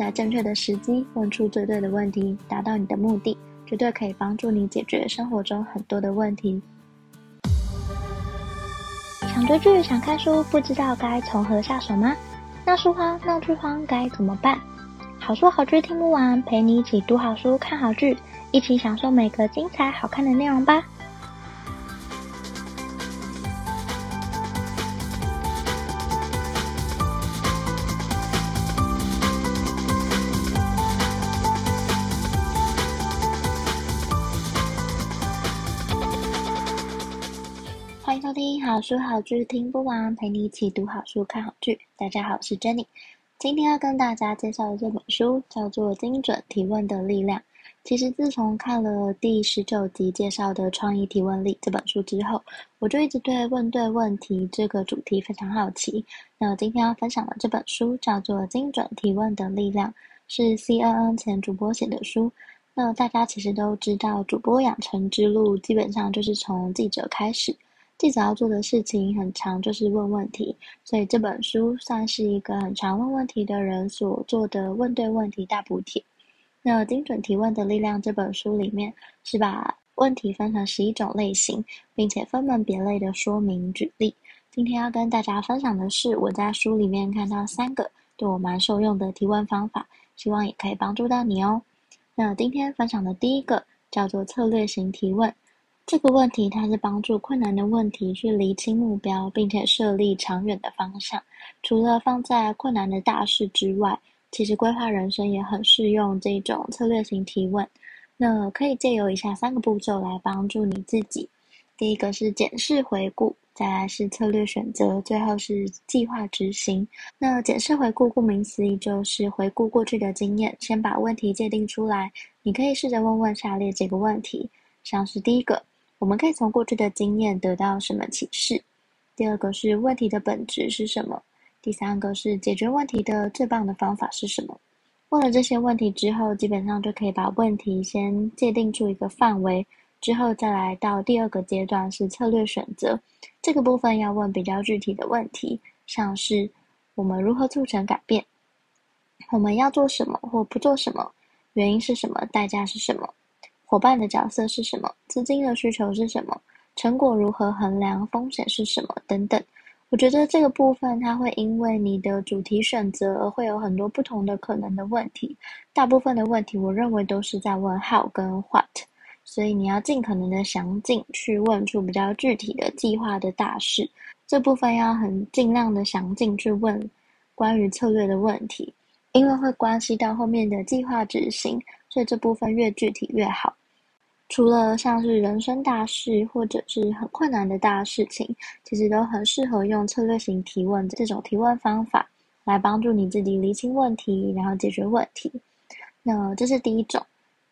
在正确的时机问出最对的问题，达到你的目的，绝对可以帮助你解决生活中很多的问题。想追剧、想看书，不知道该从何下手吗？闹书荒、闹剧荒该怎么办？好书好剧听不完，陪你一起读好书、看好剧，一起享受每个精彩好看的内容吧。收听好书好剧听不完，陪你一起读好书、看好剧。大家好，我是 Jenny。今天要跟大家介绍的这本书叫做《精准提问的力量》。其实自从看了第十九集介绍的《创意提问力》这本书之后，我就一直对问对问题这个主题非常好奇。那我今天要分享的这本书叫做《精准提问的力量》，是 CNN 前主播写的书。那大家其实都知道，主播养成之路基本上就是从记者开始。记者要做的事情很长，就是问问题，所以这本书算是一个很常问问题的人所做的问对问题大补帖。那《精准提问的力量》这本书里面是把问题分成十一种类型，并且分门别类的说明举例。今天要跟大家分享的是我在书里面看到三个对我蛮受用的提问方法，希望也可以帮助到你哦。那今天分享的第一个叫做策略型提问。这个问题，它是帮助困难的问题去厘清目标，并且设立长远的方向。除了放在困难的大事之外，其实规划人生也很适用这种策略型提问。那可以借由以下三个步骤来帮助你自己：第一个是检视回顾，再来是策略选择，最后是计划执行。那检视回顾，顾名思义就是回顾过去的经验，先把问题界定出来。你可以试着问问下列几个问题，像是第一个。我们可以从过去的经验得到什么启示？第二个是问题的本质是什么？第三个是解决问题的最棒的方法是什么？问了这些问题之后，基本上就可以把问题先界定出一个范围，之后再来到第二个阶段是策略选择。这个部分要问比较具体的问题，像是我们如何促成改变？我们要做什么或不做什么？原因是什么？代价是什么？伙伴的角色是什么？资金的需求是什么？成果如何衡量？风险是什么？等等。我觉得这个部分它会因为你的主题选择而会有很多不同的可能的问题。大部分的问题，我认为都是在问 how 跟 what，所以你要尽可能的详尽去问出比较具体的计划的大事。这部分要很尽量的详尽去问关于策略的问题，因为会关系到后面的计划执行，所以这部分越具体越好。除了像是人生大事或者是很困难的大事情，其实都很适合用策略型提问这种提问方法来帮助你自己厘清问题，然后解决问题。那这是第一种。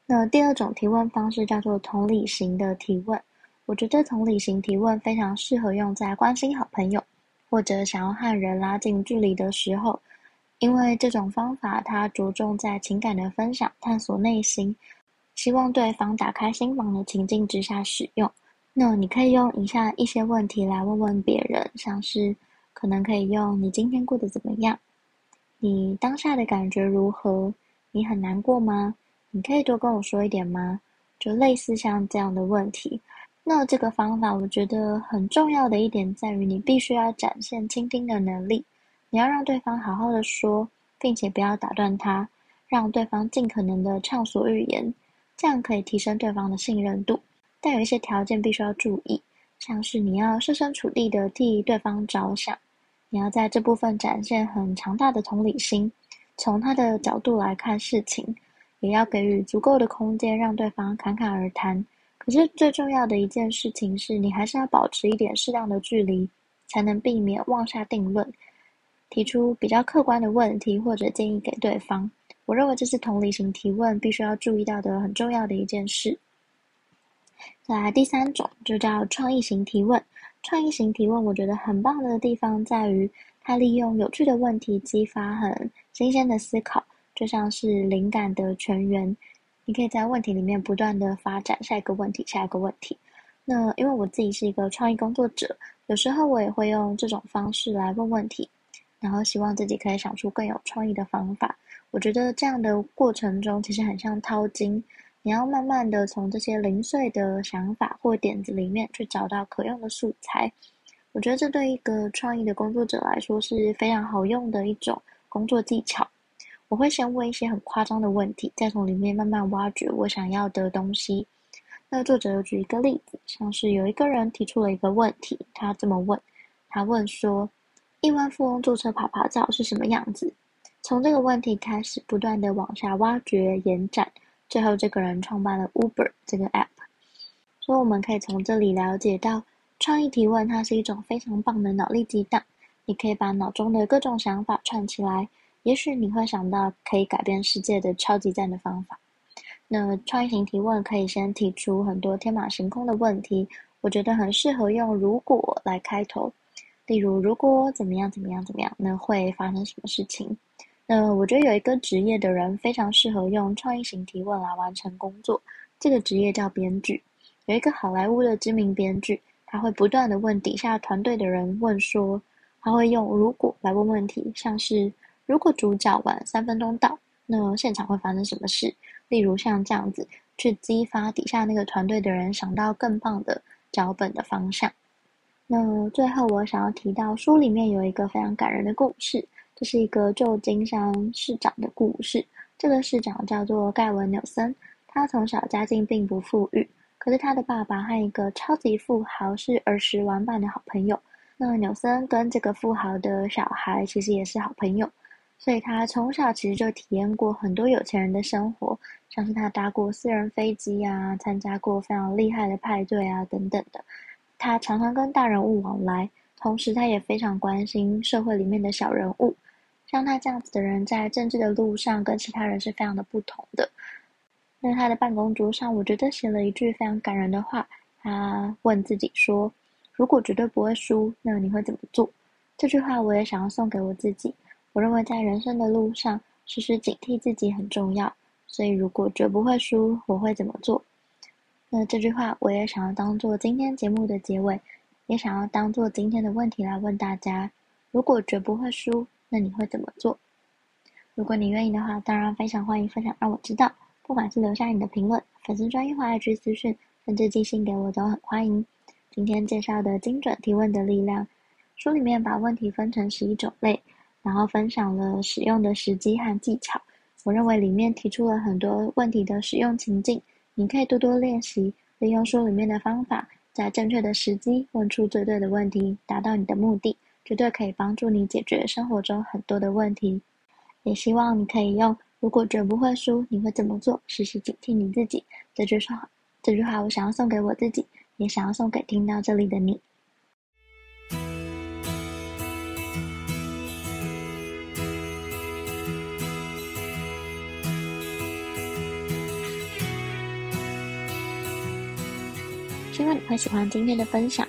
那第二种提问方式叫做同理型的提问。我觉得同理型提问非常适合用在关心好朋友或者想要和人拉近距离的时候，因为这种方法它着重在情感的分享，探索内心。希望对方打开心房的情境之下使用。那你可以用以下一些问题来问问别人，像是可能可以用“你今天过得怎么样？你当下的感觉如何？你很难过吗？你可以多跟我说一点吗？”就类似像这样的问题。那这个方法我觉得很重要的一点在于，你必须要展现倾听的能力。你要让对方好好的说，并且不要打断他，让对方尽可能的畅所欲言。这样可以提升对方的信任度，但有一些条件必须要注意，像是你要设身处地的替对方着想，你要在这部分展现很强大的同理心，从他的角度来看事情，也要给予足够的空间让对方侃侃而谈。可是最重要的一件事情是，你还是要保持一点适当的距离，才能避免妄下定论，提出比较客观的问题或者建议给对方。我认为这是同理型提问必须要注意到的很重要的一件事。再来第三种就叫创意型提问。创意型提问，我觉得很棒的地方在于，它利用有趣的问题激发很新鲜的思考，就像是灵感的泉源。你可以在问题里面不断的发展下一个问题，下一个问题。那因为我自己是一个创意工作者，有时候我也会用这种方式来问问题，然后希望自己可以想出更有创意的方法。我觉得这样的过程中，其实很像掏金，你要慢慢的从这些零碎的想法或点子里面去找到可用的素材。我觉得这对一个创意的工作者来说是非常好用的一种工作技巧。我会先问一些很夸张的问题，再从里面慢慢挖掘我想要的东西。那作者有举一个例子，像是有一个人提出了一个问题，他这么问，他问说：“亿万富翁坐车爬爬照是什么样子？”从这个问题开始，不断的往下挖掘、延展，最后这个人创办了 Uber 这个 App。所以我们可以从这里了解到，创意提问它是一种非常棒的脑力激荡。你可以把脑中的各种想法串起来，也许你会想到可以改变世界的超级赞的方法。那创意型提问可以先提出很多天马行空的问题，我觉得很适合用“如果”来开头。例如，如果怎么样怎么样怎么样，那会发生什么事情？那我觉得有一个职业的人非常适合用创意型提问来完成工作，这个职业叫编剧。有一个好莱坞的知名编剧，他会不断的问底下团队的人问说，他会用如果来问问题，像是如果主角晚三分钟到，那现场会发生什么事？例如像这样子，去激发底下那个团队的人想到更棒的脚本的方向。那最后我想要提到书里面有一个非常感人的故事。这是一个旧金山市长的故事。这个市长叫做盖文纽森，他从小家境并不富裕，可是他的爸爸和一个超级富豪是儿时玩伴的好朋友。那纽森跟这个富豪的小孩其实也是好朋友，所以他从小其实就体验过很多有钱人的生活，像是他搭过私人飞机啊，参加过非常厉害的派对啊等等的。他常常跟大人物往来，同时他也非常关心社会里面的小人物。像他这样子的人，在政治的路上跟其他人是非常的不同的。那他的办公桌上，我觉得写了一句非常感人的话。他问自己说：“如果绝对不会输，那你会怎么做？”这句话我也想要送给我自己。我认为在人生的路上，时时警惕自己很重要。所以，如果绝不会输，我会怎么做？那这句话我也想要当做今天节目的结尾，也想要当做今天的问题来问大家：如果绝不会输，那你会怎么做？如果你愿意的话，当然非常欢迎分享，让我知道。不管是留下你的评论、粉丝专业或 IG 资讯，甚至寄信给我都很欢迎。今天介绍的精准提问的力量，书里面把问题分成十一种类，然后分享了使用的时机和技巧。我认为里面提出了很多问题的使用情境，你可以多多练习，利用书里面的方法，在正确的时机问出最对的问题，达到你的目的。绝对可以帮助你解决生活中很多的问题，也希望你可以用“如果绝不会输，你会怎么做？”时时警惕你自己。这句话，这句话我想要送给我自己，也想要送给听到这里的你。希望你会喜欢今天的分享。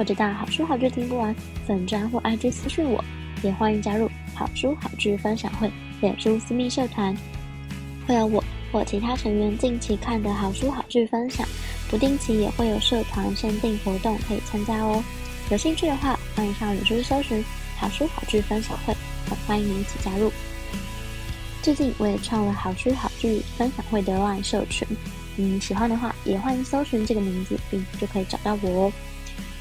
或者到好书好剧听不完粉专或 IG 私信我，也欢迎加入好书好剧分享会脸书私密社团，会有我或其他成员近期看的好书好剧分享，不定期也会有社团限定活动可以参加哦。有兴趣的话，欢迎上脸书搜寻好书好剧分享会，很欢迎你一起加入。最近我也创了好书好剧分享会的万社群，嗯，喜欢的话也欢迎搜寻这个名字，并就可以找到我哦。